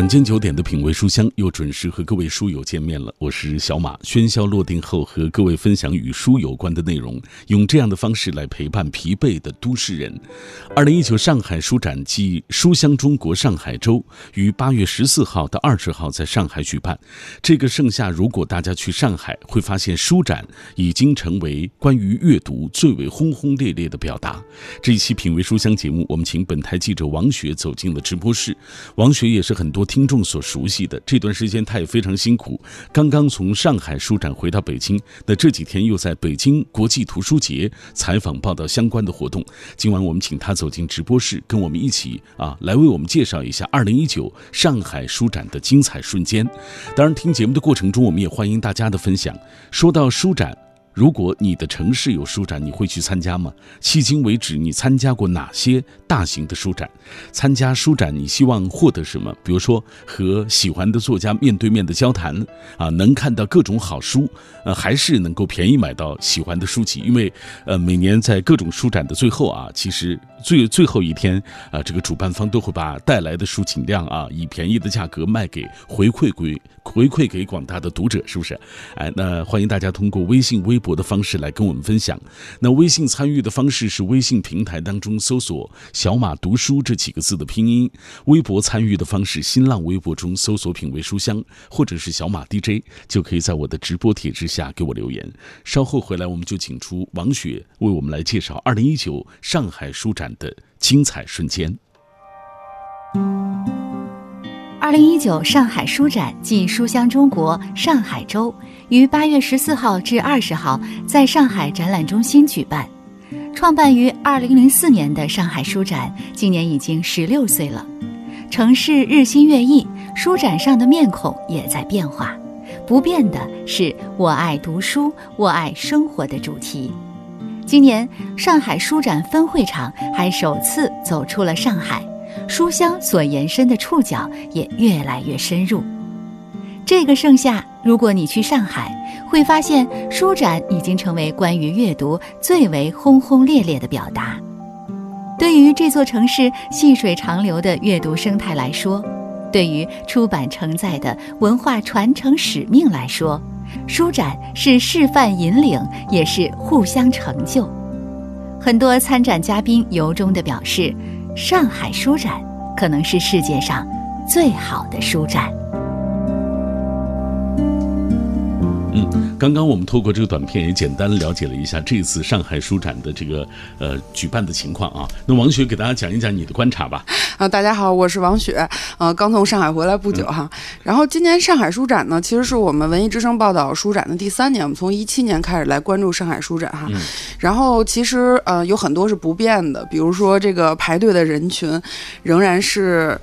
晚间九点的品味书香又准时和各位书友见面了，我是小马。喧嚣落定后，和各位分享与书有关的内容，用这样的方式来陪伴疲惫的都市人。二零一九上海书展暨书香中国上海周于八月十四号到二十号在上海举办。这个盛夏，如果大家去上海，会发现书展已经成为关于阅读最为轰轰烈烈的表达。这一期品味书香节目，我们请本台记者王雪走进了直播室。王雪也是很多。听众所熟悉的这段时间，他也非常辛苦。刚刚从上海书展回到北京，那这几天又在北京国际图书节采访报道相关的活动。今晚我们请他走进直播室，跟我们一起啊，来为我们介绍一下二零一九上海书展的精彩瞬间。当然，听节目的过程中，我们也欢迎大家的分享。说到书展。如果你的城市有书展，你会去参加吗？迄今为止，你参加过哪些大型的书展？参加书展，你希望获得什么？比如说和喜欢的作家面对面的交谈啊，能看到各种好书，呃，还是能够便宜买到喜欢的书籍？因为呃，每年在各种书展的最后啊，其实最最后一天啊，这个主办方都会把带来的书尽量啊以便宜的价格卖给回馈给回馈给广大的读者，是不是？哎，那欢迎大家通过微信、微博。的方式来跟我们分享。那微信参与的方式是微信平台当中搜索“小马读书”这几个字的拼音；微博参与的方式，新浪微博中搜索“品味书香”或者是“小马 DJ”，就可以在我的直播帖之下给我留言。稍后回来，我们就请出王雪为我们来介绍二零一九上海书展的精彩瞬间。二零一九上海书展暨书香中国上海周于八月十四号至二十号在上海展览中心举办。创办于二零零四年的上海书展，今年已经十六岁了。城市日新月异，书展上的面孔也在变化。不变的是“我爱读书，我爱生活”的主题。今年上海书展分会场还首次走出了上海。书香所延伸的触角也越来越深入。这个盛夏，如果你去上海，会发现书展已经成为关于阅读最为轰轰烈烈的表达。对于这座城市细水长流的阅读生态来说，对于出版承载的文化传承使命来说，书展是示范引领，也是互相成就。很多参展嘉宾由衷地表示。上海书展可能是世界上最好的书展。嗯，刚刚我们透过这个短片也简单了解了一下这次上海书展的这个呃举办的情况啊。那王雪给大家讲一讲你的观察吧。啊，大家好，我是王雪，呃，刚从上海回来不久哈。然后今年上海书展呢，其实是我们文艺之声报道书展的第三年，我们从一七年开始来关注上海书展哈。然后其实呃有很多是不变的，比如说这个排队的人群仍然是。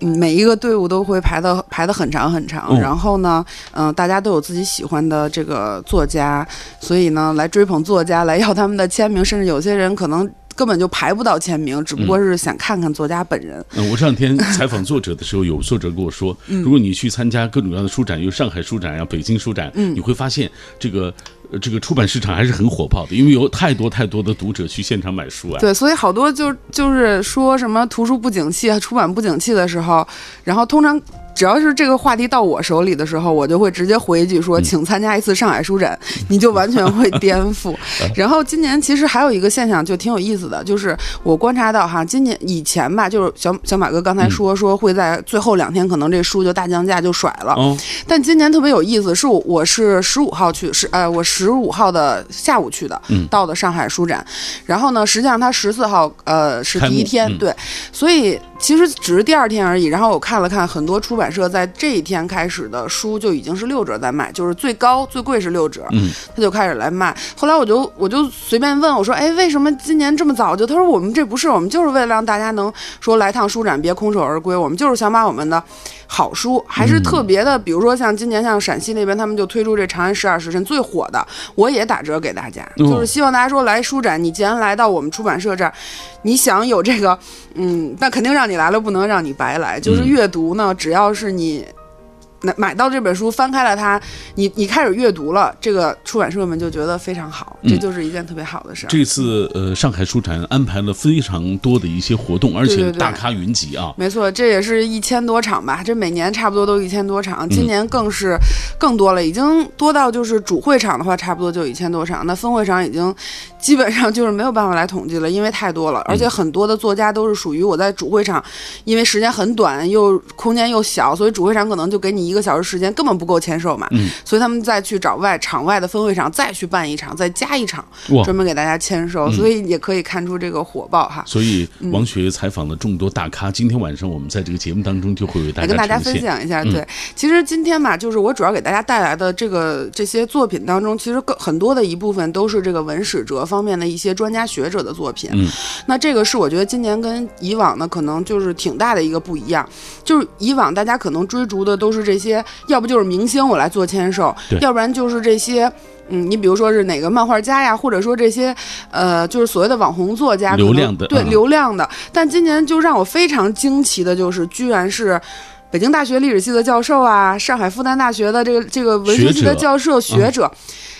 嗯，每一个队伍都会排的排的很长很长，然后呢，嗯，大家都有自己喜欢的这个作家，所以呢，来追捧作家，来要他们的签名，甚至有些人可能根本就排不到签名，只不过是想看看作家本人。嗯，我这两天 采访作者的时候，有作者跟我说，如果你去参加各种各样的书展，有上海书展呀、北京书展，你会发现这个。这个出版市场还是很火爆的，因为有太多太多的读者去现场买书啊。对，所以好多就就是说什么图书不景气啊、出版不景气的时候，然后通常。只要是这个话题到我手里的时候，我就会直接回一句说，请参加一次上海书展，你就完全会颠覆。然后今年其实还有一个现象就挺有意思的，就是我观察到哈，今年以前吧，就是小小马哥刚才说说会在最后两天可能这书就大降价就甩了，但今年特别有意思，是我我是十五号去，是呃我十五号的下午去的，到的上海书展，然后呢，实际上他十四号呃是第一天，对，所以。其实只是第二天而已，然后我看了看，很多出版社在这一天开始的书就已经是六折在卖，就是最高最贵是六折，嗯，他就开始来卖。后来我就我就随便问我说，哎，为什么今年这么早就？他说我们这不是，我们就是为了让大家能说来趟书展别空手而归，我们就是想把我们的。好书还是特别的，比如说像今年像陕西那边，他们就推出这《长安十二时辰》最火的，我也打折给大家，就是希望大家说来书展，你既然来到我们出版社这儿，你想有这个，嗯，那肯定让你来了，不能让你白来。就是阅读呢，只要是你买买到这本书，翻开了它，你你开始阅读了，这个出版社们就觉得非常好，这就是一件特别好的事儿。这次呃，上海书展安排了非常多的一些活动，而且大咖云集啊。没错，这也是一千多场吧，这每年差不多都一千多场，今年更是更多了，已经多到就是主会场的话，差不多就一千多场，那分会场已经基本上就是没有办法来统计了，因为太多了，而且很多的作家都是属于我在主会场，因为时间很短，又空间又小，所以主会场可能就给你一个小时时间，根本不够签售嘛。嗯，所以他们再去找外场外的分会场再去办一场，再加一场，专门给大家签售，所以也可以看出这个火爆哈。所以王雪采访了众多大咖，今天晚上我们在这个节目当中就会为大家跟大家分享一下。对，其实今天嘛，就是我主要给大家带来的这个这些作品当中，其实更很多的一部分都是这个文史哲方面的一些专家学者的作品。嗯，那这个是我觉得今年跟以往呢，可能就是挺大的一个不一样。就是以往大家可能追逐的都是这些，要不就是明星我来做签售，要不然就是这些，嗯，你比如说是哪个漫画家呀，或者说这些，呃，就是所谓的网红作家，流量的，对流量的。但今年就让我非常惊奇的就是，居然是北京大学历史系的教授啊，上海复旦大学的这个这个文学系的教授学者。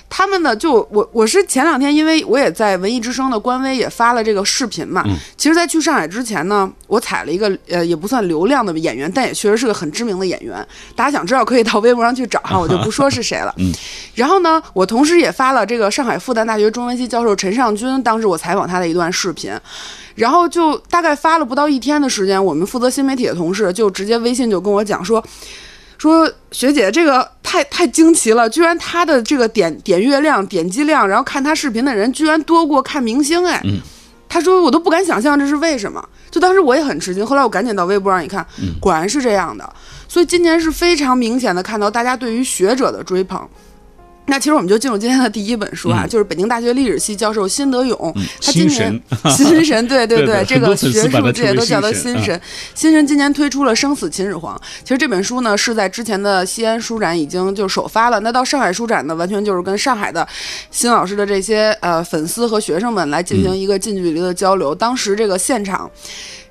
他们呢？就我我是前两天，因为我也在文艺之声的官微也发了这个视频嘛。嗯。其实，在去上海之前呢，我采了一个呃，也不算流量的演员，但也确实是个很知名的演员。大家想知道，可以到微博上去找哈，我就不说是谁了。嗯。然后呢，我同时也发了这个上海复旦大学中文系教授陈尚军，当时我采访他的一段视频。然后就大概发了不到一天的时间，我们负责新媒体的同事就直接微信就跟我讲说。说学姐，这个太太惊奇了，居然他的这个点点阅量、点击量，然后看他视频的人居然多过看明星哎。他说我都不敢想象这是为什么，就当时我也很吃惊。后来我赶紧到微博上一看，果然是这样的。所以今年是非常明显的看到大家对于学者的追捧。那其实我们就进入今天的第一本书啊，就是北京大学历史系教授辛德勇，他今年新神，对对对，这个学术界都叫他新神。新神今年推出了《生死秦始皇》，其实这本书呢是在之前的西安书展已经就首发了，那到上海书展呢，完全就是跟上海的新老师的这些呃粉丝和学生们来进行一个近距离的交流。当时这个现场。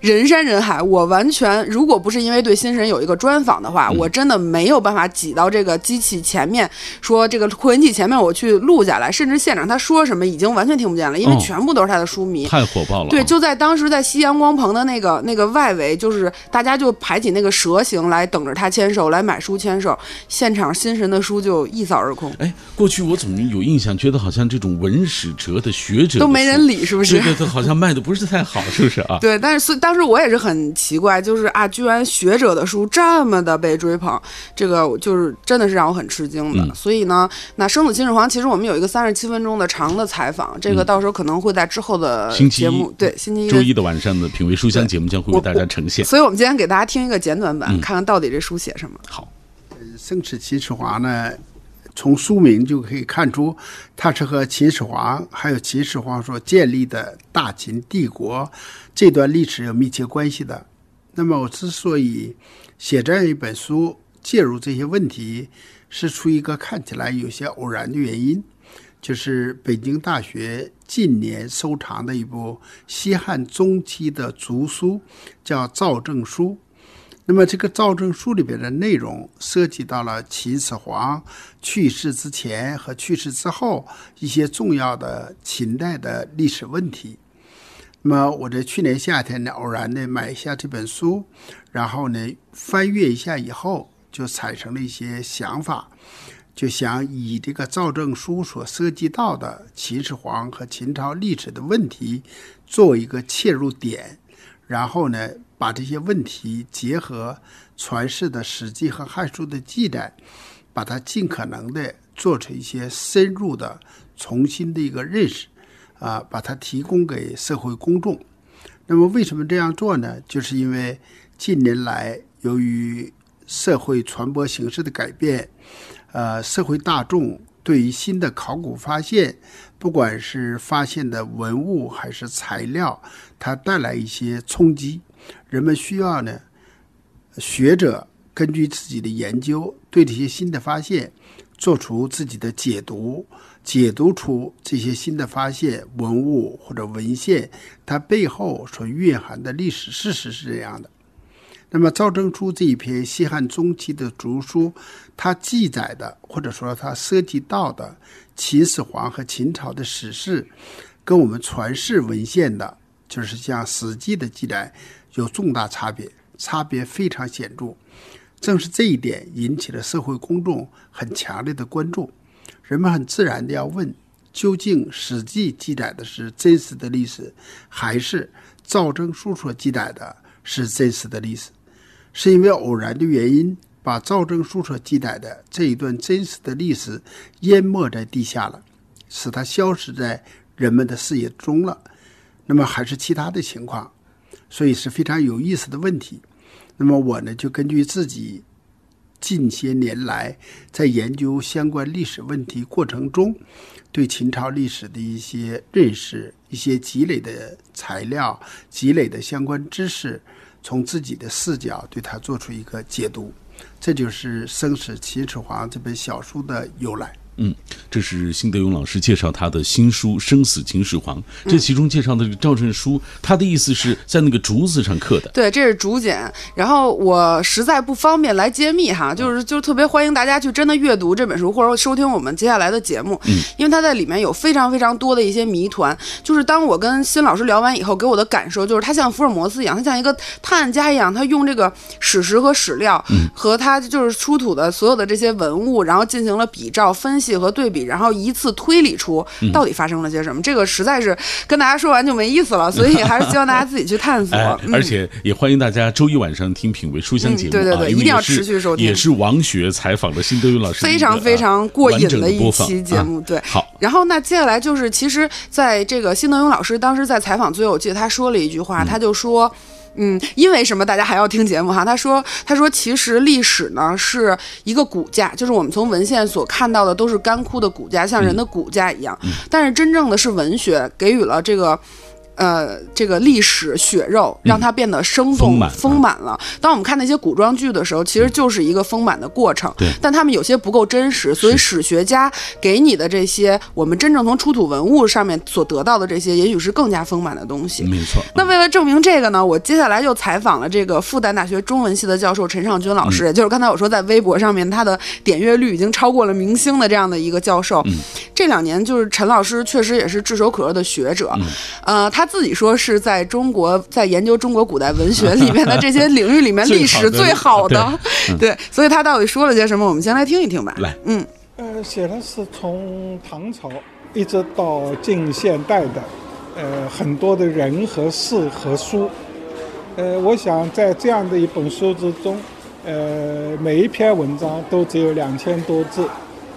人山人海，我完全如果不是因为对新神有一个专访的话，我真的没有办法挤到这个机器前面，说这个扩音器前面我去录下来，甚至现场他说什么已经完全听不见了，因为全部都是他的书迷，太火爆了。对，就在当时在西阳光棚的那个那个外围，就是大家就排起那个蛇形来等着他签售，来买书签售，现场新神的书就一扫而空。哎，过去我总有印象，觉得好像这种文史哲的学者都没人理，是不是？对对，好像卖的不是太好，是不是啊？对，但是当时我也是很奇怪，就是啊，居然学者的书这么的被追捧，这个就是真的是让我很吃惊的。所以呢，那《生死秦始皇》其实我们有一个三十七分钟的长的采访，这个到时候可能会在之后的节目，对，星期一、周一的晚上的品味书香节目将会为大家呈现。所以我们今天给大家听一个简短版，看看到底这书写什么。好，《生死秦始皇》呢，从书名就可以看出，它是和秦始皇还有秦始皇所建立的大秦帝国。这段历史有密切关系的。那么，我之所以写这样一本书，介入这些问题，是出于一个看起来有些偶然的原因，就是北京大学近年收藏的一部西汉中期的族书，叫《赵正书》。那么，这个《造证书》里边的内容涉及到了秦始皇去世之前和去世之后一些重要的秦代的历史问题。那么我在去年夏天呢，偶然的买下这本书，然后呢翻阅一下以后，就产生了一些想法，就想以这个造证书所涉及到的秦始皇和秦朝历史的问题作为一个切入点，然后呢把这些问题结合传世的《史记》和《汉书》的记载，把它尽可能的做出一些深入的、重新的一个认识。啊，把它提供给社会公众。那么，为什么这样做呢？就是因为近年来由于社会传播形式的改变，呃，社会大众对于新的考古发现，不管是发现的文物还是材料，它带来一些冲击。人们需要呢，学者根据自己的研究，对这些新的发现做出自己的解读。解读出这些新的发现、文物或者文献，它背后所蕴含的历史事实是这样的。那么赵正初这一篇西汉中期的竹书，它记载的或者说它涉及到的秦始皇和秦朝的史事，跟我们传世文献的，就是像《史记》的记载有重大差别，差别非常显著。正是这一点引起了社会公众很强烈的关注，人们很自然的要问：究竟《史记》记载的是真实的历史，还是赵正书所记载的是真实的历史？是因为偶然的原因，把赵正书所记载的这一段真实的历史淹没在地下了，使它消失在人们的视野中了。那么还是其他的情况，所以是非常有意思的问题。那么我呢，就根据自己近些年来在研究相关历史问题过程中，对秦朝历史的一些认识、一些积累的材料、积累的相关知识。从自己的视角对他做出一个解读，这就是《生死秦始皇》这本小书的由来。嗯，这是辛德勇老师介绍他的新书《生死秦始皇》，这其中介绍的这个赵振书，他的意思是在那个竹子上刻的。对，这是竹简。然后我实在不方便来揭秘哈，就是就是特别欢迎大家去真的阅读这本书，或者收听我们接下来的节目。嗯，因为他在里面有非常非常多的一些谜团。就是当我跟辛老师聊完以后，给我的感受就是，他像福尔摩斯一样，他像一个探案家一样，他用这个史实和史料，和他就是出土的所有的这些文物，然后进行了比照分析。细和对比，然后一次推理出到底发生了些什么。这个实在是跟大家说完就没意思了，所以还是希望大家自己去探索。而且也欢迎大家周一晚上听《品味书香》节目，对对对，一定要持续收听。也是王学采访的辛德勇老师，非常非常过瘾的一期节目。对，好。然后那接下来就是，其实在这个辛德勇老师当时在采访最后，我记得他说了一句话，他就说。嗯，因为什么大家还要听节目哈？他说，他说其实历史呢是一个骨架，就是我们从文献所看到的都是干枯的骨架，像人的骨架一样。但是真正的是文学给予了这个。呃，这个历史血肉让它变得生动丰满了。当我们看那些古装剧的时候，其实就是一个丰满的过程。对，但他们有些不够真实，所以史学家给你的这些，我们真正从出土文物上面所得到的这些，也许是更加丰满的东西。没错。那为了证明这个呢，我接下来就采访了这个复旦大学中文系的教授陈尚军老师，也就是刚才我说在微博上面他的点阅率已经超过了明星的这样的一个教授。嗯。这两年就是陈老师确实也是炙手可热的学者。嗯。呃，他。自己说是在中国在研究中国古代文学里面的这些领域里面 历史最好的，对，所以他到底说了些什么？我们先来听一听吧。来，嗯，呃，写的是从唐朝一直到近现代的，呃，很多的人和事和书，呃，我想在这样的一本书之中，呃，每一篇文章都只有两千多字，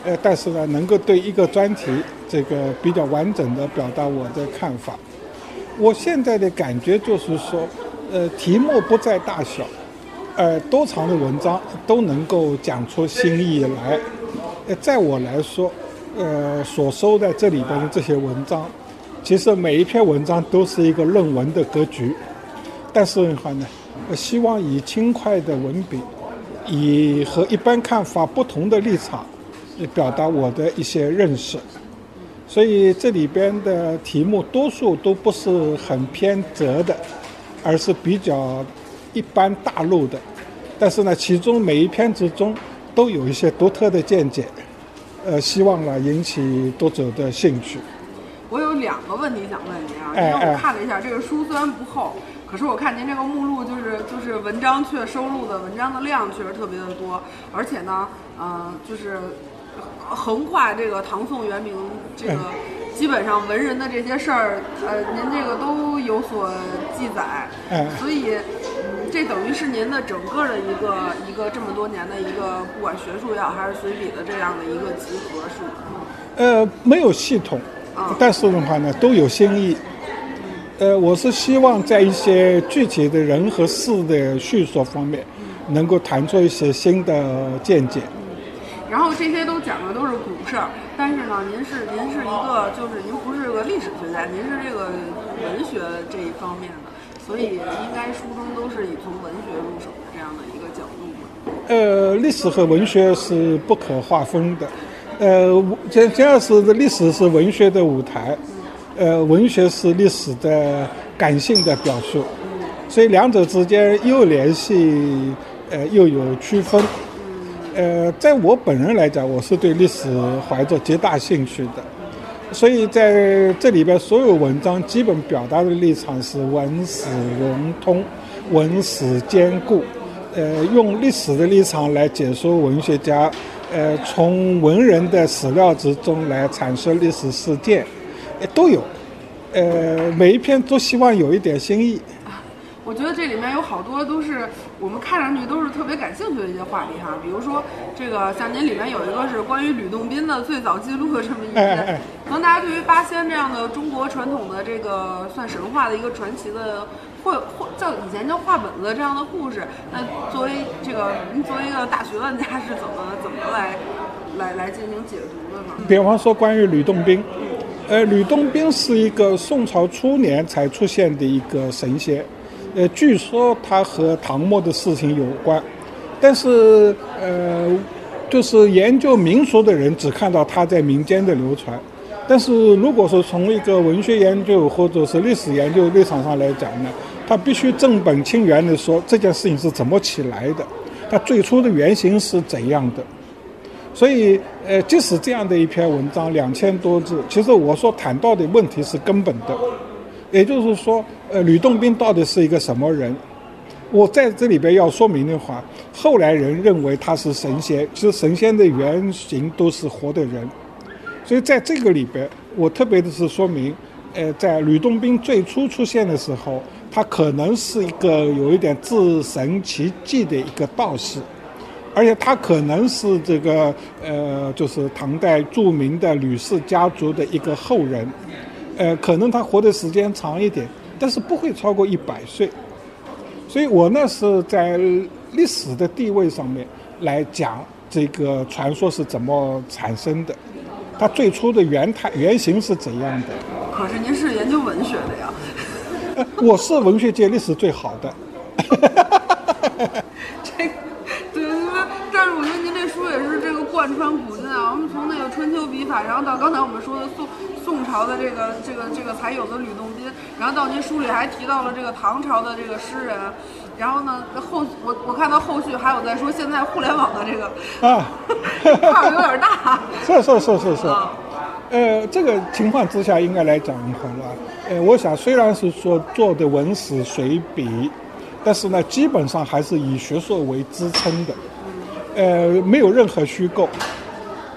呃，但是呢，能够对一个专题这个比较完整的表达我的看法。我现在的感觉就是说，呃，题目不在大小，呃，多长的文章都能够讲出新意来。呃，在我来说，呃，所收在这里边的这些文章，其实每一篇文章都是一个论文的格局。但是的话呢，我希望以轻快的文笔，以和一般看法不同的立场，表达我的一些认识。所以这里边的题目多数都不是很偏折的，而是比较一般大陆的。但是呢，其中每一篇之中都有一些独特的见解，呃，希望呢引起读者的兴趣。我有两个问题想问您啊，因为我看了一下这个书虽然不厚，可是我看您这个目录就是就是文章却收录的文章的量确实特别的多，而且呢，嗯，就是。横跨这个唐宋元明，这个基本上文人的这些事儿，呃，您这个都有所记载，所以，嗯，这等于是您的整个的一个一个这么多年的一个，不管学术也好，还是随笔的这样的一个集合，是吗？呃，没有系统，但是的话呢，都有新意。呃，我是希望在一些具体的人和事的叙述方面，能够谈出一些新的见解。然后这些都讲的都是古事儿，但是呢，您是您是一个，就是您不是个历史学家，您是这个文学这一方面的，所以应该书中都是以从文学入手的这样的一个角度。呃，历史和文学是不可划分的，呃，这这样是历史是文学的舞台，呃，文学是历史的感性的表述，所以两者之间又联系，呃，又有区分。呃，在我本人来讲，我是对历史怀着极大兴趣的，所以在这里边所有文章基本表达的立场是文史融通，文史兼顾，呃，用历史的立场来解说文学家，呃，从文人的史料之中来阐述历史事件，都有，呃，每一篇都希望有一点新意。我觉得这里面有好多都是我们看上去都是特别感兴趣的一些话题哈，比如说这个像您里面有一个是关于吕洞宾的最早记录的这么一篇，可能大家对于八仙这样的中国传统的这个算神话的一个传奇的绘绘叫以前叫画本子这样的故事，那作为这个您作为一个大学问家是怎么怎么来来来进行解读的呢？比方说关于吕洞宾，呃，吕洞宾是一个宋朝初年才出现的一个神仙。呃，据说他和唐末的事情有关，但是呃，就是研究民俗的人只看到他在民间的流传，但是如果说从一个文学研究或者是历史研究立场上来讲呢，他必须正本清源的说这件事情是怎么起来的，它最初的原型是怎样的。所以呃，即使这样的一篇文章两千多字，其实我所谈到的问题是根本的。也就是说，呃，吕洞宾到底是一个什么人？我在这里边要说明的话，后来人认为他是神仙，其实神仙的原型都是活的人。所以在这个里边，我特别的是说明，呃，在吕洞宾最初出现的时候，他可能是一个有一点自神奇迹的一个道士，而且他可能是这个呃，就是唐代著名的吕氏家族的一个后人。呃，可能他活的时间长一点，但是不会超过一百岁。所以我呢是在历史的地位上面来讲这个传说是怎么产生的，它最初的原态原型是怎样的。可是您是研究文学的呀？呃，我是文学界历史最好的。这，对，因但是我觉得您这书也是这个贯穿古今啊。我们从那个春秋笔法，然后到刚才我们说的宋。宋朝的这个这个这个才有的吕洞宾，然后到您书里还提到了这个唐朝的这个诗人，然后呢后我我看到后续还有在说现在互联网的这个啊，跨度有点大。是是是是是，呃，这个情况之下应该来讲的话呢，呃，我想虽然是说做的文史随笔，但是呢基本上还是以学术为支撑的，呃，没有任何虚构。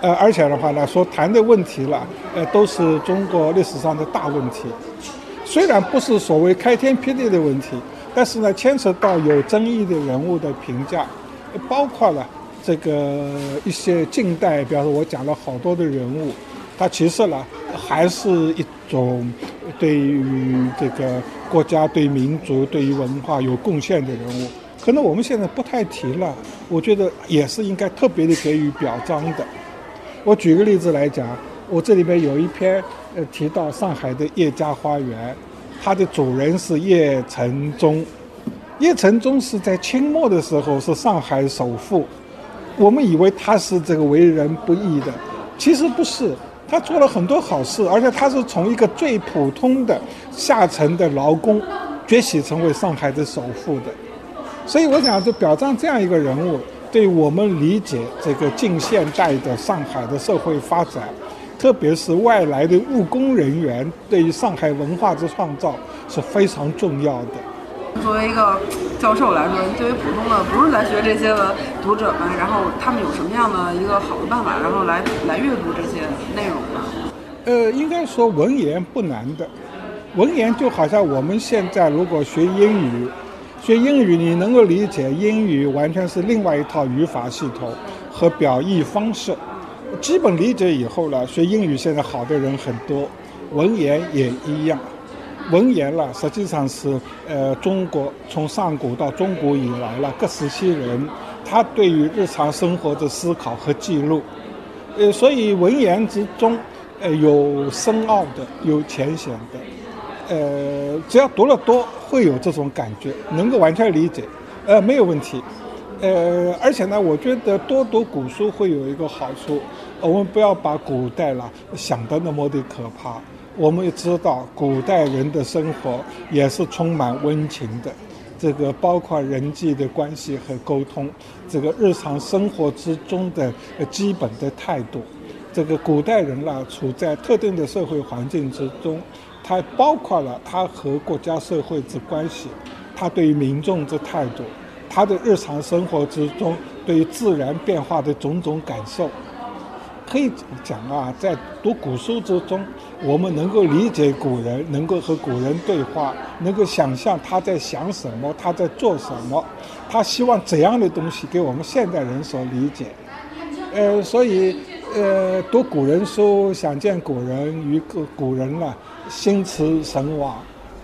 呃，而且的话呢，说谈的问题了，呃，都是中国历史上的大问题。虽然不是所谓开天辟地的问题，但是呢，牵扯到有争议的人物的评价，包括了这个一些近代，比方说我讲了好多的人物，他其实呢，还是一种对于这个国家、对民族、对于文化有贡献的人物。可能我们现在不太提了，我觉得也是应该特别的给予表彰的。我举个例子来讲，我这里边有一篇，呃，提到上海的叶家花园，它的主人是叶承宗。叶承宗是在清末的时候是上海首富，我们以为他是这个为人不义的，其实不是，他做了很多好事，而且他是从一个最普通的下层的劳工，崛起成为上海的首富的。所以我想，就表彰这样一个人物。对我们理解这个近现代的上海的社会发展，特别是外来的务工人员对于上海文化之创造是非常重要的。作为一个教授来说，对于普通的不是来学这些的读者们，然后他们有什么样的一个好的办法，然后来来阅读这些内容呢？呃，应该说文言不难的，文言就好像我们现在如果学英语。学英语，你能够理解英语完全是另外一套语法系统和表意方式。基本理解以后呢，学英语现在好的人很多，文言也一样。文言了，实际上是呃，中国从上古到中古以来了，各时期人他对于日常生活的思考和记录。呃，所以文言之中，呃，有深奥的，有浅显的。呃，只要读了多，会有这种感觉，能够完全理解，呃，没有问题。呃，而且呢，我觉得多读古书会有一个好处，我们不要把古代了想得那么的可怕。我们也知道，古代人的生活也是充满温情的。这个包括人际的关系和沟通，这个日常生活之中的基本的态度。这个古代人啦，处在特定的社会环境之中，它包括了他和国家社会之关系，他对于民众之态度，他的日常生活之中对于自然变化的种种感受。可以讲啊，在读古书之中，我们能够理解古人，能够和古人对话，能够想象他在想什么，他在做什么，他希望怎样的东西给我们现代人所理解。呃，所以呃，读古人书，想见古人，与古古人呢心驰神往。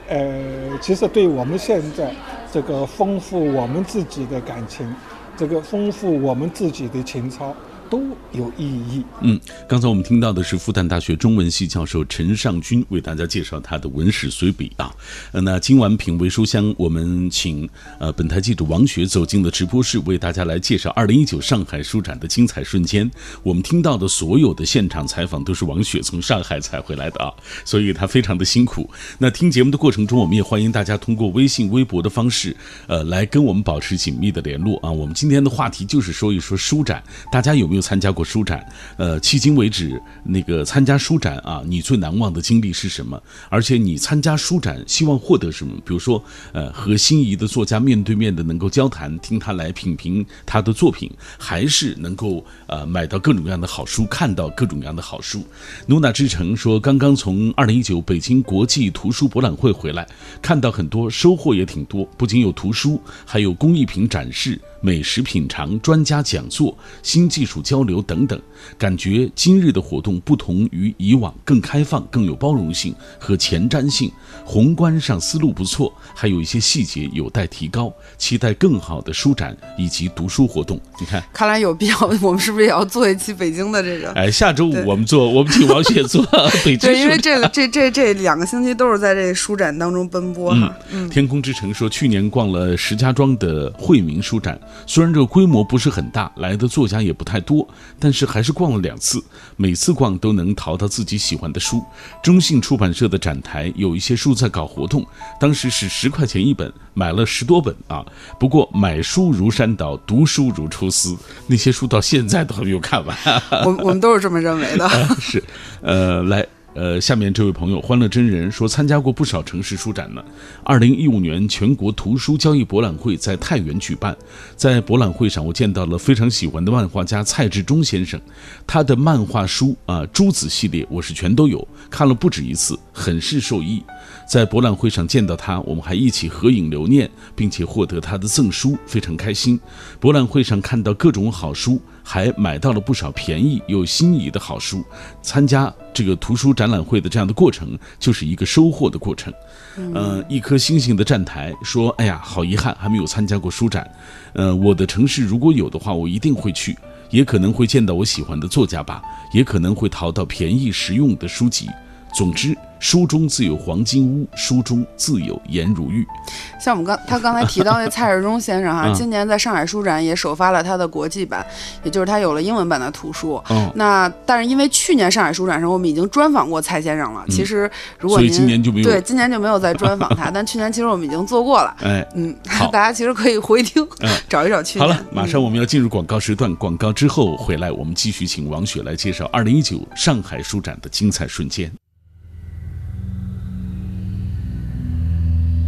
呃，其实对我们现在这个丰富我们自己的感情，这个丰富我们自己的情操。都有意义。嗯，刚才我们听到的是复旦大学中文系教授陈尚军为大家介绍他的文史随笔啊。呃，那今晚品味书香，我们请呃本台记者王雪走进了直播室，为大家来介绍二零一九上海书展的精彩瞬间。我们听到的所有的现场采访都是王雪从上海采回来的啊，所以他非常的辛苦。那听节目的过程中，我们也欢迎大家通过微信、微博的方式，呃，来跟我们保持紧密的联络啊。我们今天的话题就是说一说书展，大家有没有？参加过书展，呃，迄今为止，那个参加书展啊，你最难忘的经历是什么？而且你参加书展，希望获得什么？比如说，呃，和心仪的作家面对面的能够交谈，听他来品评他的作品，还是能够呃买到各种各样的好书，看到各种各样的好书？努娜之城说，刚刚从二零一九北京国际图书博览会回来，看到很多收获也挺多，不仅有图书，还有工艺品展示。美食品尝、专家讲座、新技术交流等等，感觉今日的活动不同于以往，更开放、更有包容性和前瞻性。宏观上思路不错，还有一些细节有待提高。期待更好的书展以及读书活动。你看，看来有必要，我们是不是也要做一期北京的这个？哎，下周五我们做，我们请王雪做 北京。对，因为这个这这这两个星期都是在这书展当中奔波哈。嗯，天空之城说，去年逛了石家庄的惠民书展。虽然这个规模不是很大，来的作家也不太多，但是还是逛了两次，每次逛都能淘到自己喜欢的书。中信出版社的展台有一些书在搞活动，当时是十块钱一本，买了十多本啊。不过买书如山倒，读书如抽丝，那些书到现在都还没有看完。我我们都是这么认为的。是，呃，来。呃，下面这位朋友欢乐真人说，参加过不少城市书展呢。二零一五年全国图书交易博览会在太原举办，在博览会上，我见到了非常喜欢的漫画家蔡志忠先生，他的漫画书啊，诸子系列我是全都有，看了不止一次，很是受益。在博览会上见到他，我们还一起合影留念，并且获得他的赠书，非常开心。博览会上看到各种好书，还买到了不少便宜又心仪的好书。参加这个图书展览会的这样的过程，就是一个收获的过程。嗯，一颗星星的站台说：“哎呀，好遗憾，还没有参加过书展。呃，我的城市如果有的话，我一定会去，也可能会见到我喜欢的作家吧，也可能会淘到便宜实用的书籍。总之。”书中自有黄金屋，书中自有颜如玉。像我们刚他刚才提到那蔡志忠先生哈，今年在上海书展也首发了他的国际版，也就是他有了英文版的图书。那但是因为去年上海书展上我们已经专访过蔡先生了，其实如果您今年就没有对今年就没有再专访他，但去年其实我们已经做过了。哎，嗯，大家其实可以回听，找一找去年。好了，马上我们要进入广告时段，广告之后回来，我们继续请王雪来介绍二零一九上海书展的精彩瞬间。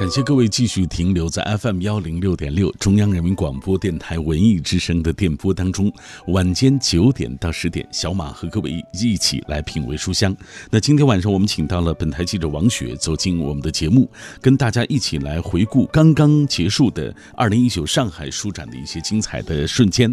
感谢各位继续停留在 FM 幺零六点六中央人民广播电台文艺之声的电波当中。晚间九点到十点，小马和各位一起来品味书香。那今天晚上我们请到了本台记者王雪走进我们的节目，跟大家一起来回顾刚刚结束的二零一九上海书展的一些精彩的瞬间。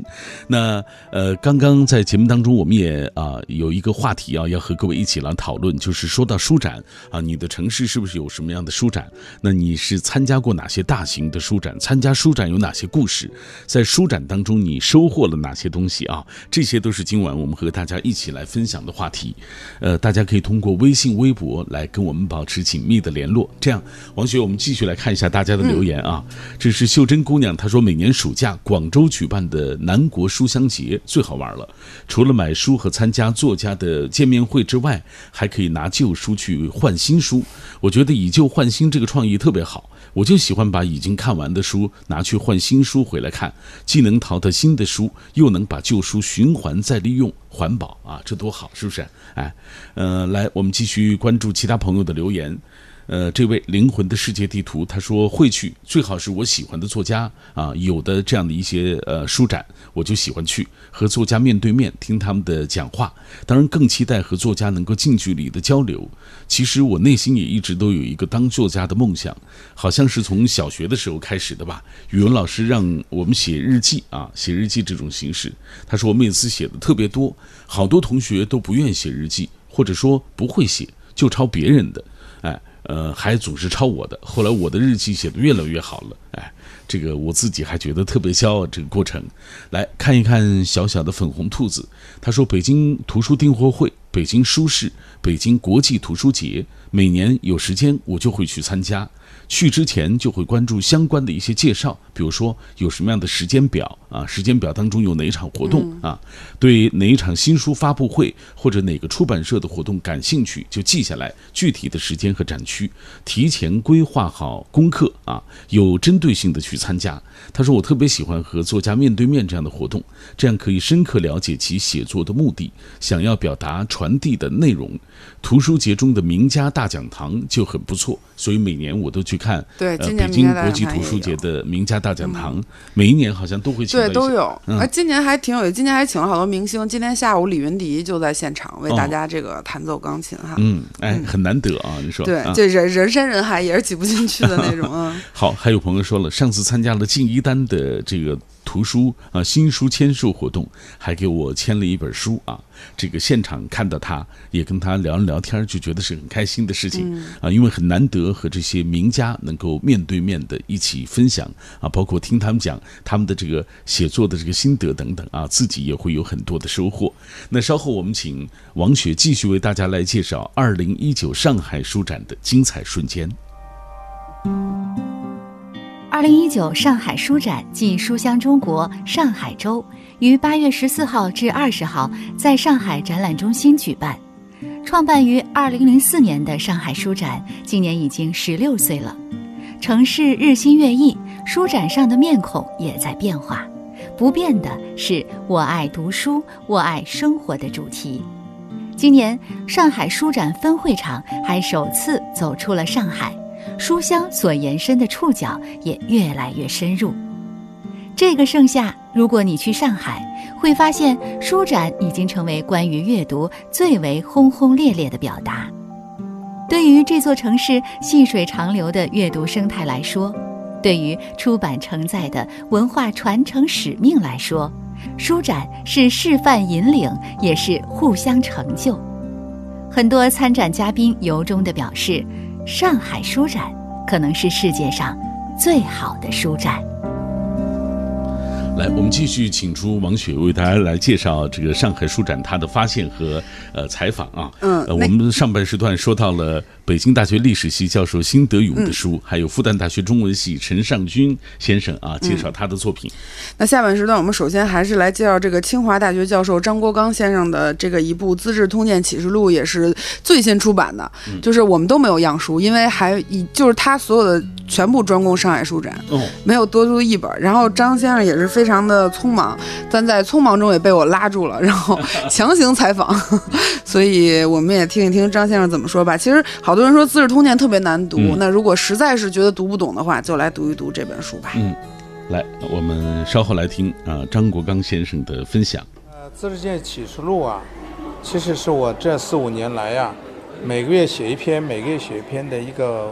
那呃，刚刚在节目当中，我们也啊有一个话题啊要和各位一起来讨论，就是说到书展啊，你的城市是不是有什么样的书展？那你。是参加过哪些大型的书展？参加书展有哪些故事？在书展当中你收获了哪些东西啊？这些都是今晚我们和大家一起来分享的话题。呃，大家可以通过微信、微博来跟我们保持紧密的联络。这样，王雪，我们继续来看一下大家的留言啊。这是秀珍姑娘，她说每年暑假广州举办的南国书香节最好玩了，除了买书和参加作家的见面会之外，还可以拿旧书去换新书。我觉得以旧换新这个创意特别好，我就喜欢把已经看完的书拿去换新书回来看，既能淘到新的书，又能把旧书循环再利用，环保啊，这多好，是不是？哎，呃，来，我们继续关注其他朋友的留言。呃，这位灵魂的世界地图，他说会去，最好是我喜欢的作家啊，有的这样的一些呃书展，我就喜欢去和作家面对面听他们的讲话。当然，更期待和作家能够近距离的交流。其实我内心也一直都有一个当作家的梦想，好像是从小学的时候开始的吧。语文老师让我们写日记啊，写日记这种形式，他说我每次写的特别多，好多同学都不愿写日记，或者说不会写，就抄别人的，哎。呃，还总是抄我的。后来我的日记写的越来越好了，哎，这个我自己还觉得特别骄傲。这个过程，来看一看小小的粉红兔子。他说：“北京图书订货会、北京书市、北京国际图书节，每年有时间我就会去参加。”去之前就会关注相关的一些介绍，比如说有什么样的时间表啊，时间表当中有哪一场活动啊，对哪一场新书发布会或者哪个出版社的活动感兴趣，就记下来具体的时间和展区，提前规划好功课啊，有针对性的去参加。他说我特别喜欢和作家面对面这样的活动，这样可以深刻了解其写作的目的，想要表达传递的内容。图书节中的名家大讲堂就很不错，所以每年我都去看。对，呃，北京国际图书节的名家大讲堂，每一年好像都会请。对，都有。而，今年还挺有今年还请了好多明星。今天下午李云迪就在现场为大家这个弹奏钢琴哈。嗯，哎，很难得啊，你说。对，这人人山人海，也是挤不进去的那种啊。好，还有朋友说了，上次参加了进一丹的这个。图书啊，新书签售活动还给我签了一本书啊！这个现场看到他，也跟他聊了聊天，就觉得是很开心的事情啊！因为很难得和这些名家能够面对面的一起分享啊，包括听他们讲他们的这个写作的这个心得等等啊，自己也会有很多的收获。那稍后我们请王雪继续为大家来介绍二零一九上海书展的精彩瞬间。二零一九上海书展暨书香中国上海周于八月十四号至二十号在上海展览中心举办。创办于二零零四年的上海书展，今年已经十六岁了。城市日新月异，书展上的面孔也在变化。不变的是我爱读书，我爱生活的主题。今年上海书展分会场还首次走出了上海。书香所延伸的触角也越来越深入。这个盛夏，如果你去上海，会发现书展已经成为关于阅读最为轰轰烈烈的表达。对于这座城市细水长流的阅读生态来说，对于出版承载的文化传承使命来说，书展是示范引领，也是互相成就。很多参展嘉宾由衷地表示。上海书展可能是世界上最好的书展。来，我们继续请出王雪为大家来介绍这个上海书展它的发现和呃采访啊。嗯，我们上半时段说到了。北京大学历史系教授辛德勇的书，还有复旦大学中文系陈尚军先生啊，介绍他的作品。那下半时段，我们首先还是来介绍这个清华大学教授张国刚先生的这个一部《资治通鉴启示录》，也是最新出版的。就是我们都没有样书，因为还以就是他所有的全部专供上海书展，没有多出一本。然后张先生也是非常的匆忙，但在匆忙中也被我拉住了，然后强行采访。所以我们也听一听张先生怎么说吧。其实好。很多人说《资治通鉴》特别难读，那如果实在是觉得读不懂的话，就来读一读这本书吧。嗯，来，我们稍后来听啊张国刚先生的分享。呃，《资治通鉴启示录》啊，其实是我这四五年来呀，每个月写一篇，每个月写一篇的一个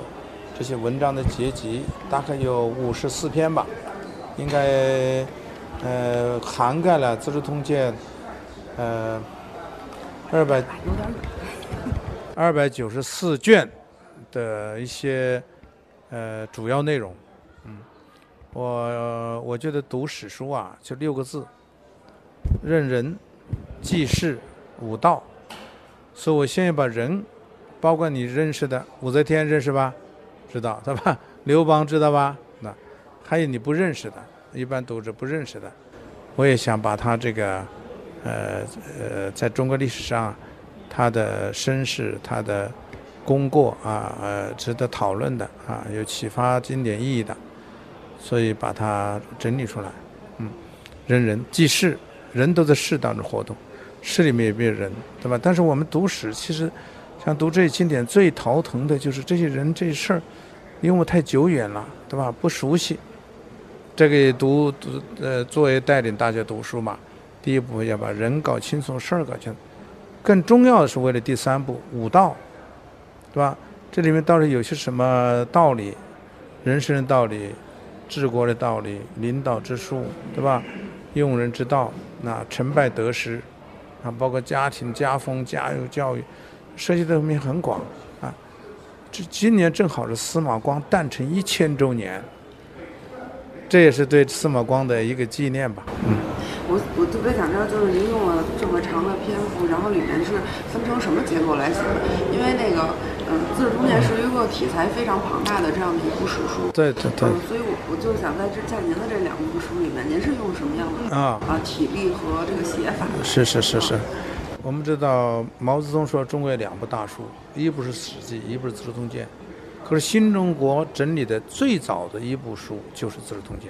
这些文章的结集，大概有五十四篇吧，应该呃涵盖了《资治通鉴》呃二百。二百九十四卷的一些，呃主要内容。嗯，我我觉得读史书啊，就六个字：认人、记事、悟道。所以我先要把人，包括你认识的武则天认识吧？知道对吧？刘邦知道吧？那还有你不认识的，一般读者不认识的，我也想把他这个，呃呃，在中国历史上，他的身世、他的功过啊，呃，值得讨论的啊，有启发经典意义的，所以把它整理出来。嗯，人人记事，人都在事当中活动，事里面有没有人，对吧？但是我们读史，其实像读这些经典，最头疼的就是这些人这事儿。因为太久远了，对吧？不熟悉，这个读读呃，作为带领大家读书嘛，第一步要把人搞清楚，事儿搞清楚。更重要的是为了第三步武道，对吧？这里面到底有些什么道理？人生的道理，治国的道理，领导之术，对吧？用人之道，那成败得失，啊，包括家庭、家风、家有教育，涉及的面很广。啊这今年正好是司马光诞辰一千周年，这也是对司马光的一个纪念吧。嗯，我我特别想知道，就是您用了这么长的篇幅，然后里面是分成什么结构来写的？因为那个，嗯，《资治通鉴》是一个题材非常庞大的这样的一部史书。对对对。所以我我就想在这在您的这两部书里面，您是用什么样的啊啊体力和这个写法？是是是是。我们知道毛泽东说中国有两部大书，一部是《史记》，一部是《资治通鉴》。可是新中国整理的最早的一部书就是《资治通鉴》，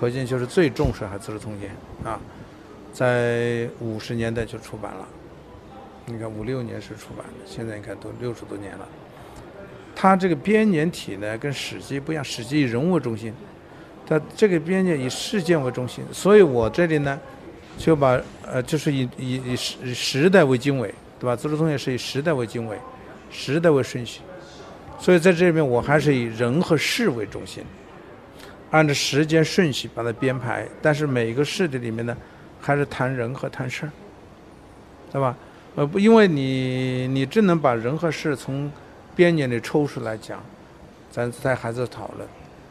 可见就是最重视还《资治通鉴》啊，在五十年代就出版了。你看五六年是出版的，现在你看都六十多年了。它这个编年体呢跟《史记》不一样，《史记》以人物为中心，它这个编年以事件为中心，所以我这里呢。就把呃，就是以以以时时代为经纬，对吧？《资治通鉴》是以时代为经纬，时代为顺序，所以在这里面我还是以人和事为中心，按照时间顺序把它编排。但是每一个事的里面呢，还是谈人和谈事儿，对吧？呃，不，因为你你只能把人和事从编年里抽出来讲，咱再还在讨论，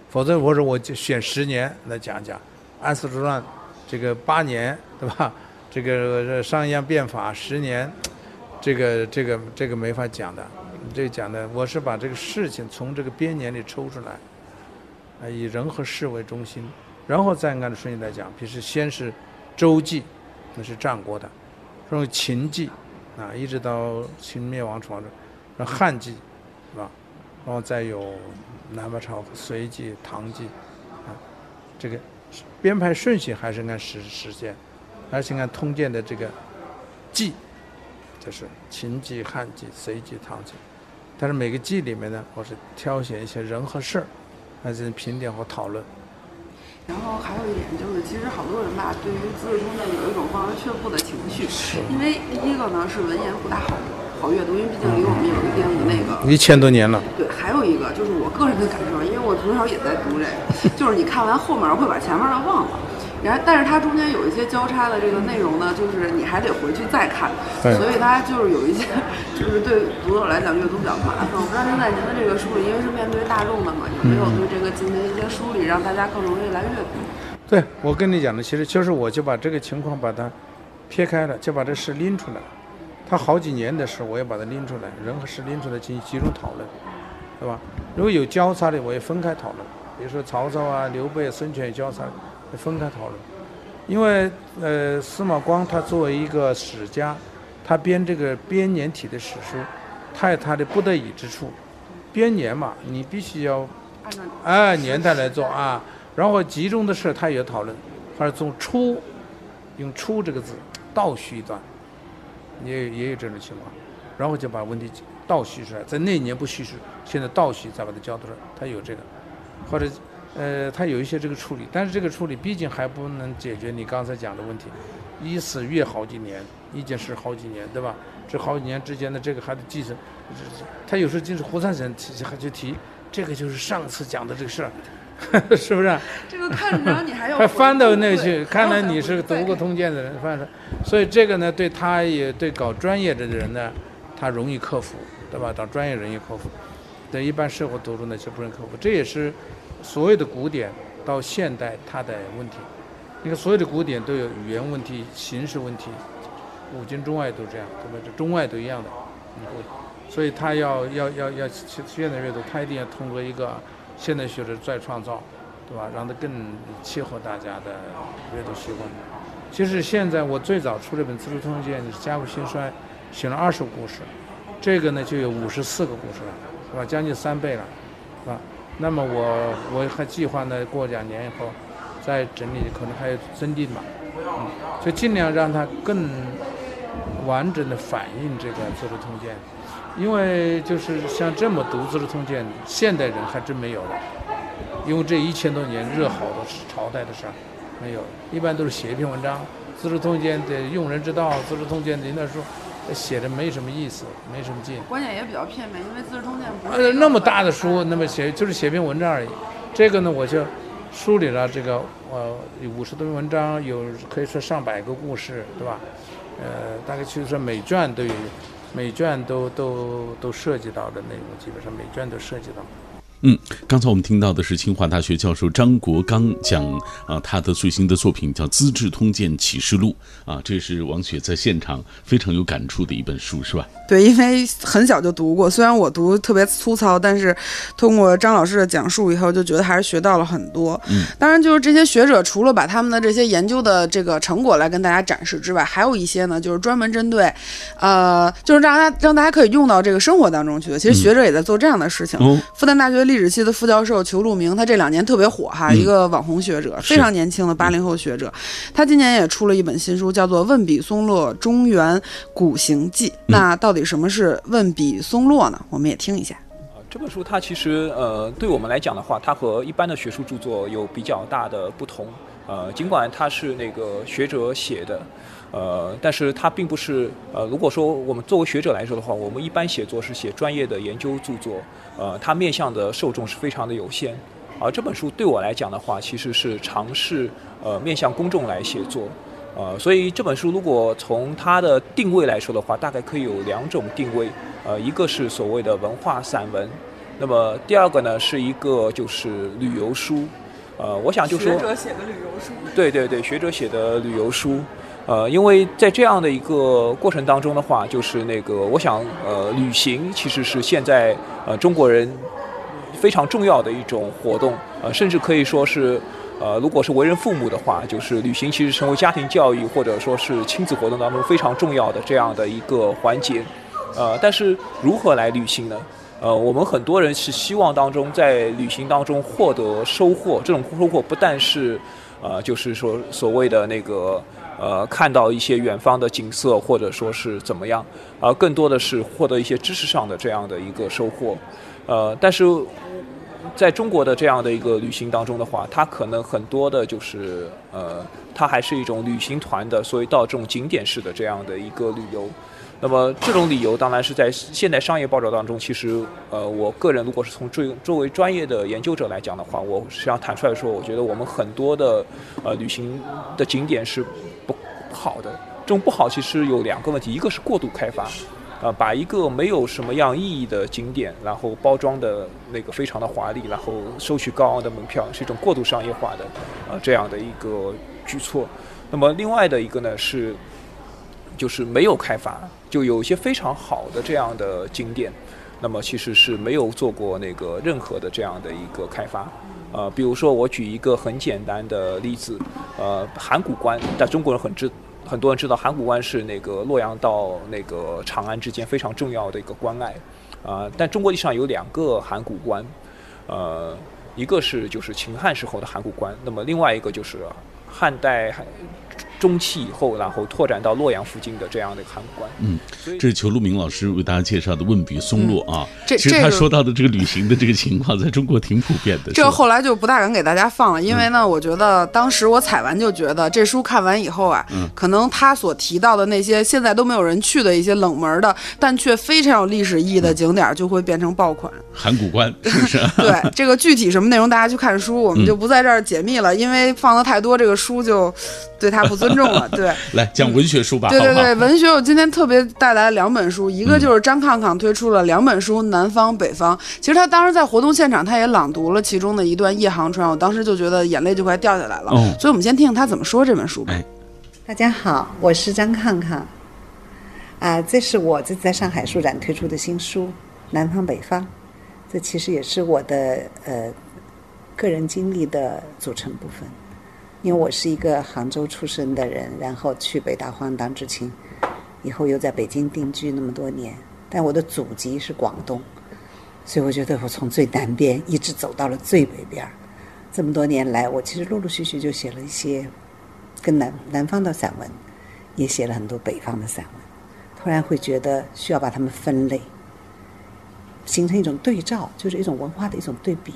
否则我说我就选十年来讲讲《安史之乱》。这个八年，对吧？这个商鞅变法十年，这个这个这个没法讲的。这个讲的，我是把这个事情从这个编年里抽出来，啊，以人和事为中心，然后再按照顺序来讲。比如先是周记，那是战国的；然后秦记，啊，一直到秦灭亡朝然后汉记，是吧？然后再有南北朝、隋记、唐记，啊，这个。编排顺序还是按时时间，而且按通鉴的这个纪，就是秦纪、汉纪、隋纪、唐纪。但是每个纪里面呢，我是挑选一些人和事儿来进行评点和讨论。然后还有一点就是，其实好多人吧，对于《资治通鉴》有一种望而却步的情绪，因为第一个呢是文言不大好好阅读，因为毕竟离我们有一定的那个一千多年了。对，还有一个就是我个人的感受，因为我从小也在读这个，就是你看完后面会把前面的忘了。然后，但是它中间有一些交叉的这个内容呢，就是你还得回去再看，所以它就是有一些，就是对读者来讲阅读比较麻烦。我不知道您在您的这个书里，因为是面对大众的嘛，有没有对这个进行一些梳理，让大家更容易来阅读？对，我跟你讲的，其实就是我就把这个情况把它撇开了，就把这事拎出来。他好几年的事，我也把它拎出来，人和事拎出来进行集中讨论，对吧？如果有交叉的，我也分开讨论。比如说曹操啊、刘备、孙权交叉。分开讨论，因为呃，司马光他作为一个史家，他编这个编年体的史书，他有他的不得已之处。编年嘛，你必须要按年代来做啊。然后集中的事他也讨论，或者从初用“初”这个字倒叙一段，也也有这种情况。然后就把问题倒叙出来，在那年不叙述，现在倒叙再把它交代出来，他有这个，或者。呃，他有一些这个处理，但是这个处理毕竟还不能解决你刚才讲的问题，一次越好几年，一件事好几年，对吧？这好几年之间的这个还得继承，他有时候就是胡三省提还去提，这个就是上次讲的这个事儿，是不是？这个看着你还要还翻到那去，看来你是读过通鉴的人，翻着，所以这个呢，对他也对搞专业的人呢，他容易克服，对吧？找专业人也克服。对一般社会读书呢就不能克服。这也是所有的古典到现代它的问题。你看，所有的古典都有语言问题、形式问题，古今中外都这样，对吧？这中外都一样的。所以他要要要要现代阅读，他一定要通过一个现代学者再创造，对吧？让它更切合大家的阅读习惯。其实现在我最早出这本《资治通鉴》是家谱兴衰，写了二十个故事，这个呢就有五十四个故事了，是吧？将近三倍了，是吧？那么我我还计划呢，过两年以后再整理，可能还有增订吧，嗯，就尽量让它更完整的反映这个《资治通鉴》。因为就是像这么读《资治通鉴》，现代人还真没有了。因为这一千多年热好的朝代的事儿，没有，一般都是写一篇文章，《资治通鉴》的用人之道，《资治通鉴》的那说写的没什么意思，没什么劲。关键也比较片面，因为《资治通鉴》不是那么大的书，那么写就是写篇文章而已。这个呢，我就梳理了这个呃五十多篇文章，有可以说上百个故事，对吧？呃，大概就是说每卷都有。每卷都都都涉及到的内容，基本上每卷都涉及到。嗯，刚才我们听到的是清华大学教授张国刚讲啊他的最新的作品叫《资治通鉴启示录》啊，这是王雪在现场非常有感触的一本书，是吧？对，因为很小就读过，虽然我读特别粗糙，但是通过张老师的讲述以后，就觉得还是学到了很多。嗯，当然就是这些学者除了把他们的这些研究的这个成果来跟大家展示之外，还有一些呢，就是专门针对，呃，就是让大家让大家可以用到这个生活当中去的。其实学者也在做这样的事情。复旦大学。历史系的副教授裘路明，他这两年特别火哈，一个网红学者，非常年轻的八零后学者。他今年也出了一本新书，叫做《问笔松落中原古行记》。那到底什么是问笔松落呢？我们也听一下。这本书它其实呃，对我们来讲的话，它和一般的学术著作有比较大的不同。呃，尽管它是那个学者写的。呃，但是它并不是呃，如果说我们作为学者来说的话，我们一般写作是写专业的研究著作，呃，它面向的受众是非常的有限。而这本书对我来讲的话，其实是尝试呃面向公众来写作，呃，所以这本书如果从它的定位来说的话，大概可以有两种定位，呃，一个是所谓的文化散文，那么第二个呢是一个就是旅游书，呃，我想就说学者写的旅游书，对对对，学者写的旅游书。呃，因为在这样的一个过程当中的话，就是那个，我想，呃，旅行其实是现在呃中国人非常重要的一种活动，呃，甚至可以说是，呃，如果是为人父母的话，就是旅行其实成为家庭教育或者说是亲子活动当中非常重要的这样的一个环节，呃，但是如何来旅行呢？呃，我们很多人是希望当中在旅行当中获得收获，这种收获不但是，呃，就是说所谓的那个。呃，看到一些远方的景色，或者说是怎么样，而更多的是获得一些知识上的这样的一个收获。呃，但是在中国的这样的一个旅行当中的话，它可能很多的就是呃，它还是一种旅行团的，所以到这种景点式的这样的一个旅游。那么这种理由当然是在现代商业报道当中，其实呃，我个人如果是从作作为专业的研究者来讲的话，我实际上坦率说，我觉得我们很多的呃旅行的景点是不好的。这种不好其实有两个问题，一个是过度开发，啊，把一个没有什么样意义的景点，然后包装的那个非常的华丽，然后收取高昂的门票，是一种过度商业化的呃这样的一个举措。那么另外的一个呢是。就是没有开发，就有一些非常好的这样的景点，那么其实是没有做过那个任何的这样的一个开发。呃，比如说我举一个很简单的例子，呃，函谷关，但中国人很知，很多人知道函谷关是那个洛阳到那个长安之间非常重要的一个关隘，啊，但中国历史上有两个函谷关，呃，一个是就是秦汉时候的函谷关，那么另外一个就是汉代。中期以后，然后拓展到洛阳附近的这样的函谷关。嗯，这是裘路明老师为大家介绍的问笔松落啊。这其实他说到的这个旅行的这个情况，在中国挺普遍的。这个后来就不大敢给大家放了，因为呢，我觉得当时我采完就觉得这书看完以后啊，可能他所提到的那些现在都没有人去的一些冷门的，但却非常有历史意义的景点，就会变成爆款。函谷关是不是？对，这个具体什么内容，大家去看书，我们就不在这儿解密了，因为放的太多，这个书就对他不尊。尊重了。对，来讲文学书吧，对对对？文学我今天特别带来两本书，一个就是张抗抗推出了两本书《南方北方》，其实他当时在活动现场他也朗读了其中的一段夜航船，我当时就觉得眼泪就快掉下来了。哦所以我们先听听他怎么说这本书吧。哎大家好，我是张抗抗，啊，这是我这次在上海书展推出的新书《南方北方》，这其实也是我的呃个人经历的组成部分。因为我是一个杭州出生的人，然后去北大荒当知青，以后又在北京定居那么多年，但我的祖籍是广东，所以我觉得我从最南边一直走到了最北边。这么多年来，我其实陆陆续续就写了一些跟南南方的散文，也写了很多北方的散文。突然会觉得需要把它们分类，形成一种对照，就是一种文化的一种对比。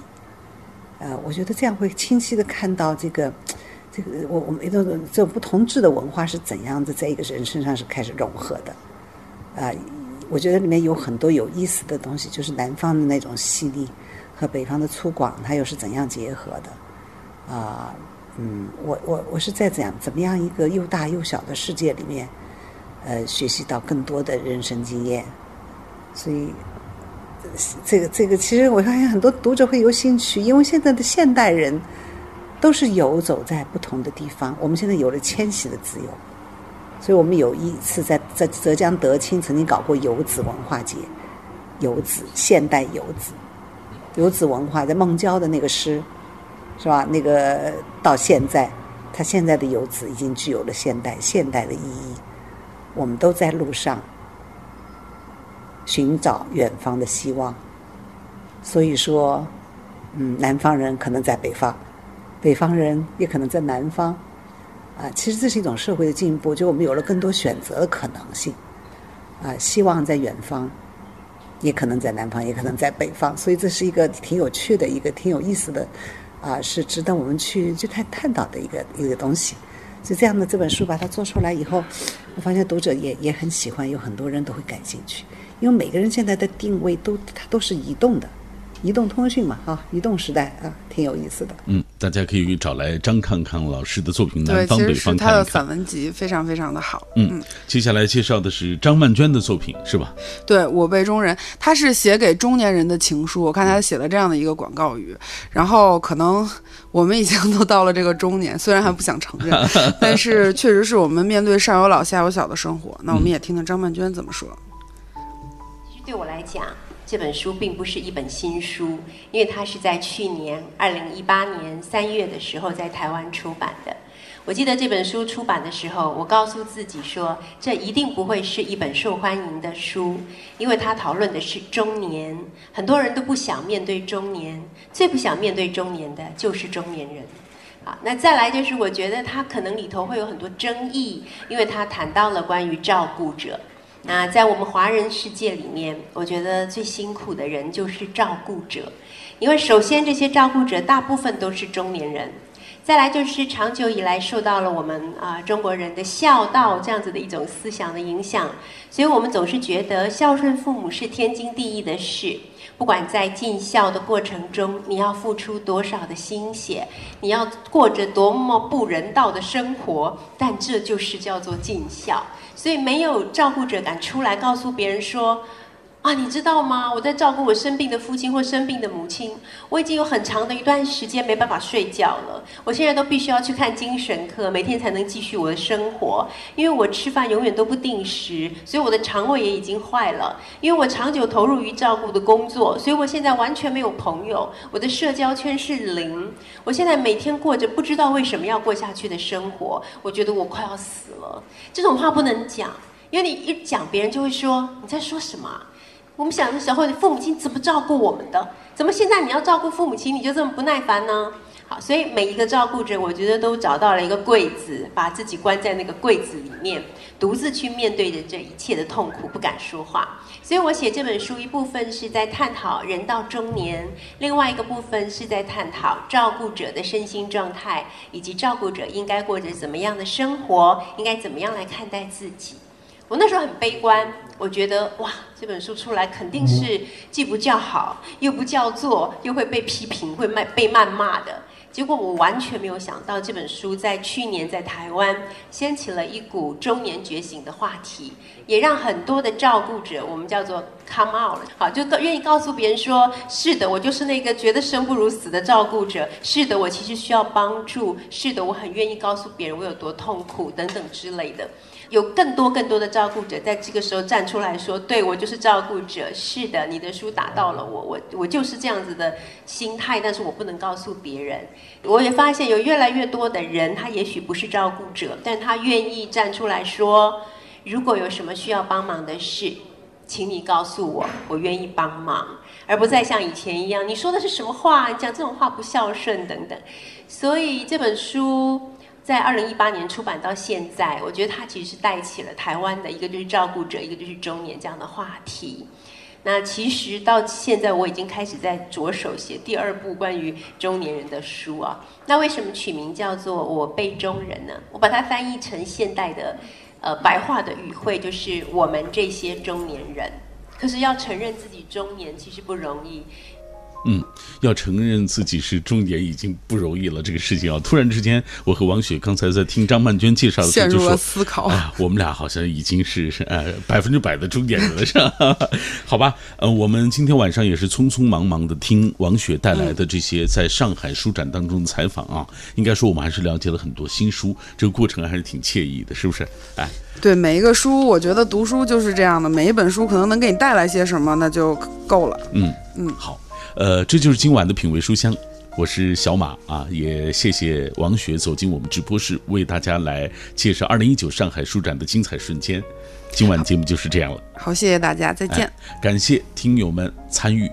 呃，我觉得这样会清晰的看到这个，这个我我们这种这种不同质的文化是怎样的在一个人身上是开始融合的。啊、我觉得里面有很多有意思的东西，就是南方的那种细腻和北方的粗犷，它又是怎样结合的？啊、嗯，我我我是在怎样怎么样一个又大又小的世界里面，呃，学习到更多的人生经验，所以这个这个其实我发现很多读者会有兴趣，因为现在的现代人都是游走在不同的地方，我们现在有了迁徙的自由，所以我们有一次在在浙江德清曾经搞过游子文化节，游子现代游子，游子文化在孟郊的那个诗。是吧？那个到现在，他现在的游子已经具有了现代现代的意义。我们都在路上寻找远方的希望。所以说，嗯，南方人可能在北方，北方人也可能在南方。啊，其实这是一种社会的进步，就我们有了更多选择的可能性。啊，希望在远方，也可能在南方，也可能在北方。所以这是一个挺有趣的一个挺有意思的。啊，是值得我们去去探探讨的一个一个东西。所以这样的这本书把它做出来以后，我发现读者也也很喜欢，有很多人都会感兴趣。因为每个人现在的定位都它都是移动的，移动通讯嘛，哈、移动时代啊，挺有意思的。嗯，大家可以找来张康康老师的作品《对，南方其北方》实是他的。散文集非常非常的好。嗯，接下来介绍的是张曼娟的作品，是吧？对我辈中人，他是写给中年人的情书。我看他写了这样的一个广告语，然后可能我们已经都到了这个中年，虽然还不想承认，但是确实是我们面对上有老下有小的生活。那我们也听听张曼娟怎么说。其实对我来讲，这本书并不是一本新书，因为它是在去年二零一八年三月的时候在台湾出版的。我记得这本书出版的时候，我告诉自己说，这一定不会是一本受欢迎的书，因为它讨论的是中年，很多人都不想面对中年，最不想面对中年的就是中年人。好，那再来就是我觉得它可能里头会有很多争议，因为它谈到了关于照顾者。那在我们华人世界里面，我觉得最辛苦的人就是照顾者，因为首先这些照顾者大部分都是中年人，再来就是长久以来受到了我们啊、中国人的孝道这样子的一种思想的影响，所以我们总是觉得孝顺父母是天经地义的事。不管在尽孝的过程中，你要付出多少的心血，你要过着多么不人道的生活，但这就是叫做尽孝。所以没有照顾者敢出来告诉别人说。啊，你知道吗？我在照顾我生病的父亲或生病的母亲，我已经有很长的一段时间没办法睡觉了。我现在都必须要去看精神科，每天才能继续我的生活。因为我吃饭永远都不定时，所以我的肠胃也已经坏了。因为我长久投入于照顾的工作，所以我现在完全没有朋友，我的社交圈是零。我现在每天过着不知道为什么要过下去的生活，我觉得我快要死了。这种话不能讲，因为你一讲，别人就会说你在说什么、我们小的时候，你父母亲怎么照顾我们的？怎么现在你要照顾父母亲，你就这么不耐烦呢？好，所以每一个照顾者，我觉得都找到了一个柜子，把自己关在那个柜子里面，独自去面对着这一切的痛苦，不敢说话。所以我写这本书，一部分是在探讨人到中年，另外一个部分是在探讨照顾者的身心状态，以及照顾者应该过着怎么样的生活，应该怎么样来看待自己。我那时候很悲观，我觉得哇，这本书出来肯定是既不叫好，又不叫座，又会被批评，会骂被谩骂的。结果我完全没有想到，这本书在去年在台湾掀起了一股中年觉醒的话题，也让很多的照顾者，我们叫做 come out，好，就愿意告诉别人说，是的，我就是那个觉得生不如死的照顾者，是的，我其实需要帮助，是的，我很愿意告诉别人我有多痛苦等等之类的。有更多更多的照顾者在这个时候站出来说：“对我就是照顾者，是的，你的书打到了我，我我就是这样子的心态，但是我不能告诉别人。”我也发现有越来越多的人，他也许不是照顾者，但他愿意站出来说：“如果有什么需要帮忙的事，请你告诉我，我愿意帮忙。”而不再像以前一样，你说的是什么话？讲这种话不孝顺等等。所以这本书。在二零一八年出版到现在，我觉得它其实是带起了台湾的一个就是照顾者，一个就是中年这样的话题。那其实到现在，我已经开始在着手写第二部关于中年人的书啊。那为什么取名叫做《我辈中人》呢？我把它翻译成现代的呃白话的语汇，就是我们这些中年人。可是要承认自己中年，其实不容易。嗯，要承认自己是中年已经不容易了。这个事情啊，突然之间，我和王雪刚才在听张曼娟介绍的时候就说：“思考，哎，我们俩好像已经是呃百分之百的中年人了，是吧？好吧，呃，我们今天晚上也是匆匆忙忙的听王雪带来的这些在上海书展当中的采访啊。应该说，我们还是了解了很多新书，这个过程还是挺惬意的，是不是？哎，对，每一个书，我觉得读书就是这样的，每一本书可能能给你带来些什么，那就够了。嗯嗯，好。呃，这就是今晚的品味书香，我是小马啊，也谢谢王雪走进我们直播室，为大家来介绍二零一九上海书展的精彩瞬间。今晚节目就是这样了，好，谢谢大家，再见。感谢听友们参与。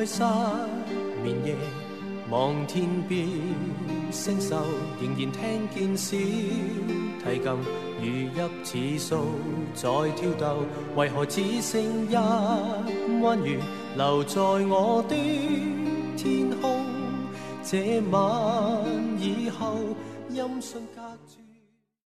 在失眠夜，望天边星宿，仍然听见小提琴如泣似诉在挑逗。为何只剩一弯月留在我的天空？这晚以后，音讯隔。